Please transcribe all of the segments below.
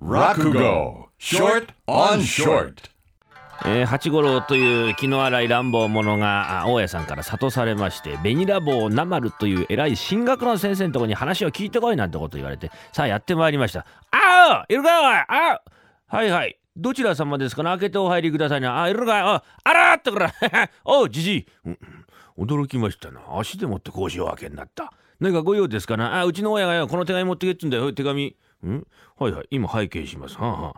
落語 short on short. えー、八五郎という気の荒い乱暴者が大家さんから諭されまして紅ラボなまるという偉い進学の先生のところに話を聞いてこいなんてこと言われてさあやってまいりました。ああいるかおい!あはいはい。どちら様ですかな？開けてお入りくださいな。あいるかい?ああらーってから。おうじじい。うん驚きましたな。足でもって格子を開けになった。何かご用ですかな？あうちの親がよこの手紙持ってけっつんだよ。手紙。ん？はいはい今拝見します。はあは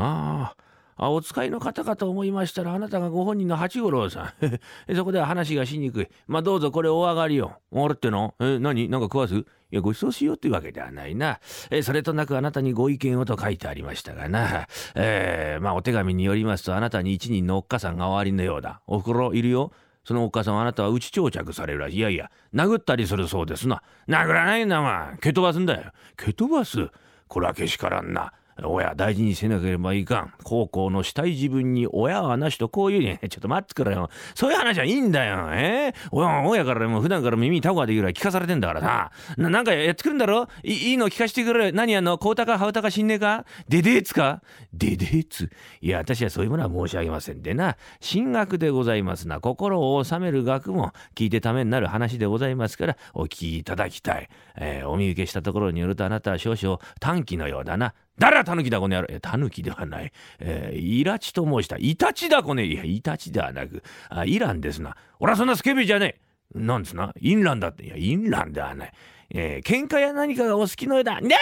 あ。ああお使いの方かと思いましたらあなたがご本人の八五郎さん。そこでは話がしにくい。まあどうぞこれお上がりよあれっての？え何？なんか食わす？いやご馳走しようっていうわけではないな。えそれとなくあなたにご意見をと書いてありましたがな。えー、まあお手紙によりますとあなたに一人のおっかさんがおわりのようだ。おふくろいるよ。そのおっかさんはあなたは内長着されるらしい。いやいや、殴ったりするそうですな。殴らないんだま蹴飛ばすんだよ。蹴飛ばす？これはけしからんな。親大事にせなければいかん。高校のしたい自分に親はなしとこういうね。ちょっと待ってくれよ。そういう話はいいんだよ。え？ー、親親からも普段から耳タコができるぐらい聞かされてんだからさ。ななんかやってくるんだろ？いいいの聞かしてくれ。何やんのこうたかはうたか？しんねえかででーつか？ででーついや、私はそういうものは申し上げませんでな。進学でございますな。心を収める学問。聞いてためになる話でございますから、お聞きいただきたい。えー、お見受けしたところによるとあなたは少々短気のようだな。誰がタヌキだこの野郎。タヌキではない。えー、イラチと申した。イタチだこね。いや、イタチではなく、あイランですな。俺はそんなスケベじゃねえ。なんですな。インランだって。いや、インランではない。えー、喧嘩や何かがお好きのようだ。にゃ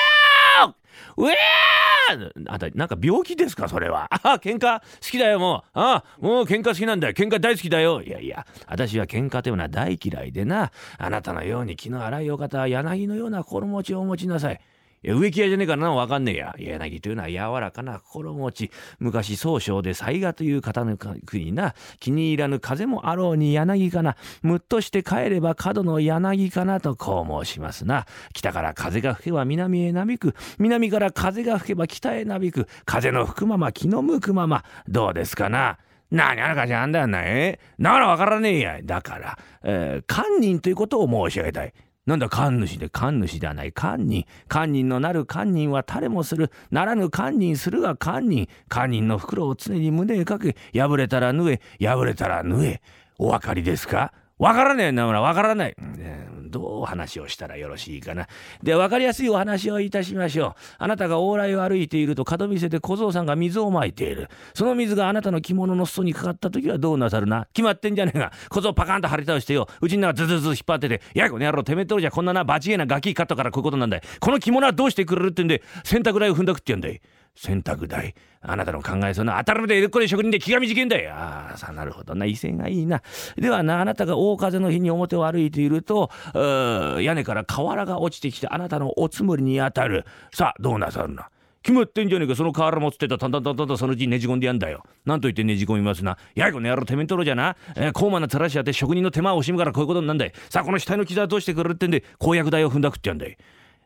ーうえーあたなんか病気ですか？それは。ああ喧嘩好きだよもう。あもう喧嘩好きなんだよ。喧嘩大好きだよ。いやいや、私は喧嘩というのは大嫌いでな。あなたのように気の荒いお方は柳のような心持ちをお持ちなさい。植木屋じゃねえからなわかんねえや。柳というのは柔らかな心持ち。昔総称で災賀という方の国な。気に入らぬ風もあろうに柳かな。むっとして帰れば角の柳かなとこう申しますな。北から風が吹けば南へなびく。南から風が吹けば北へなびく。風の吹くまま気の向くまま。どうですかな。何あらかじゃあんだよな、えならわからねえや。だから、えー、堪忍ということを申し上げたい。なんだ神主で神主ではない堪忍。堪忍のなる堪忍は誰もする。ならぬ堪忍するが堪忍。堪忍の袋を常に胸へかけ、破れたら縫え、破れたら縫え。お分かりですか？わからねえならわからない。どう話をしたらよろしいかな。で、わかりやすいお話をいたしましょう。あなたが往来を歩いていると角見せで小僧さんが水をまいている。その水があなたの着物の裾にかかった時はどうなさるな決まってんじゃねえが。小僧パカンと張り倒してよ。うちの中ズズズ引っ張ってて、やこの野郎てめえとるじゃこんななバチゲなガキカットからこういうことなんだい。この着物はどうしてくれるってんで、洗濯代を踏んだくってやんだい。洗濯代あなたの考えそんな当たるまで江戸っ子で職人で気が短いんだよ。ああさなるほどな。威勢がいいな。ではなあなたが大風の日に表を歩いていると屋根から瓦が落ちてきてあなたのおつむりに当たる。さあどうなさるな決まってんじゃねえかその瓦持ってたたんたんたんたんそのうちにねじ込んでやんだよ。なんと言ってねじ込みますな。やいこの野郎てめんとろじゃな、えー、高慢なつらしやって職人の手間を惜しむからこういうことになんだい。さあこの死体の傷はどうしてくれるってんで公約代を踏んだくってやんだい。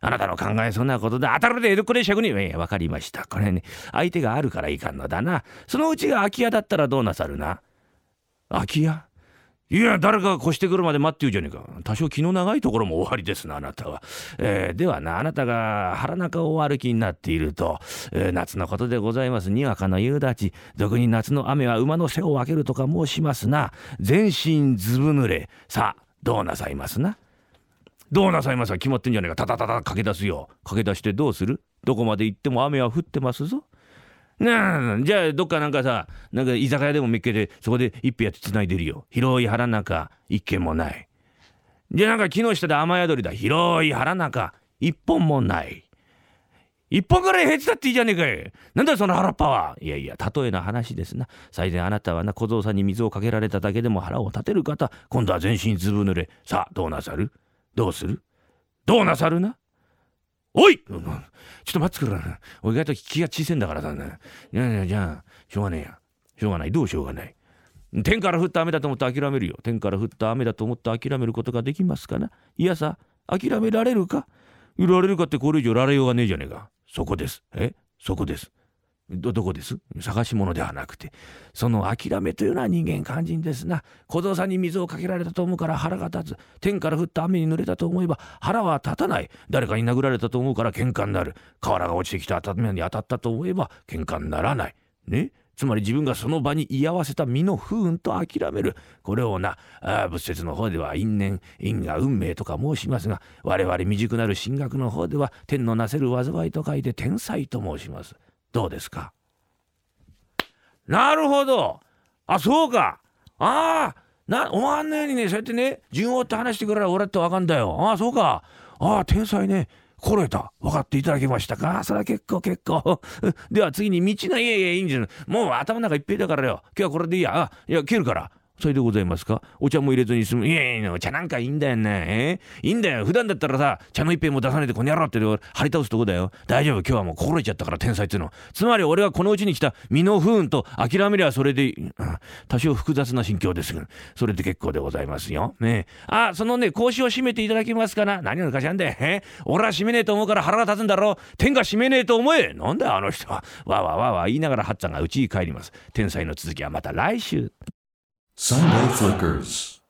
あなたの考えそんなことで当たるで江戸っ子で職人。ええ、わかりました。これね、相手があるからいかんのだな。そのうちが空き家だったらどうなさるな？空き家？いや、誰かが越してくるまで待って言うじゃねえか。多少気の長いところも終わりですな、あなたは。えー、ではな、あなたが腹中を歩きになっていると、えー、夏のことでございます。にわかの夕立。俗に夏の雨は馬の背を分けるとか申しますな。全身ずぶ濡れ。さあ、どうなさいますな？どうなさいますか決まってんじゃねえか。たたたた駆け出すよ。駆け出してどうする？どこまで行っても雨は降ってますぞ。なあ、じゃあどっかなんかさ、なんか居酒屋でもめっけて、そこで一杯やって繋いでるよ。広い腹中、一軒もない。じゃあなんか木の下で雨宿りだ。広い腹中、一本もない。一本ぐらい減ってたっていいじゃねえかい。なんだその腹っぱは。いやいや、例えの話ですな。最前あなたはな、小僧さんに水をかけられただけでも腹を立てる方、今度は全身ずぶ濡れ。さあ、どうなさる？どうする？どうなさるな？おい、ちょっと待ってくれな。お意外と気が小せんだからだね。いやいや、じゃあ、しょうがねえや。しょうがない。どうしようがない。天から降った雨だと思って諦めるよ。天から降った雨だと思って諦めることができますかないやさ、諦められるか？いられるかってこれ以上られようがねえじゃねえか。そこです。え？そこです。どどこです？探し物ではなくて。その諦めというのは人間肝心ですな。小僧さんに水をかけられたと思うから腹が立つ。天から降った雨に濡れたと思えば腹は立たない。誰かに殴られたと思うから喧嘩になる。瓦が落ちてきた頭に当たったと思えば喧嘩にならない。ね？つまり自分がその場に居合わせた身の不運と諦める。これをなあ仏説の方では因縁因果運命とか申しますが我々未熟なる神学の方では天のなせる災いと書いて天才と申します。どうですか？なるほど。あそうか。ああなお前のようにねそうやってね順を追って話してくれら俺ってわかんだよ。ああそうか。ああ天才ね。心得た。分かっていただけましたか？それは結構結構。では次に道のいやいやいいんじゃない。もう頭の中いっぺいだからよ。今日はこれでいいや。あいや切るから。それでございますか？お茶も入れずに済む。いやいや、お茶なんかいいんだよね。え？いいんだよ。普段だったらさ、茶の一杯も出さないでこの野郎って張り倒すとこだよ。大丈夫。今日はもう心得ちゃったから天才っていうの。つまり俺はこのうちに来た身の不運と諦めりゃそれで、うん、多少複雑な心境ですが、それで結構でございますよ。ねえあ、そのね、格子を閉めていただけますかな？何のかしなんで。え？俺は閉めねえと思うから腹が立つんだろう。天が閉めねえと思え。なんだあの人は。わわわわ言いながらハッツァが家に帰ります。天才の続きはまた来週。Sunday Flickers.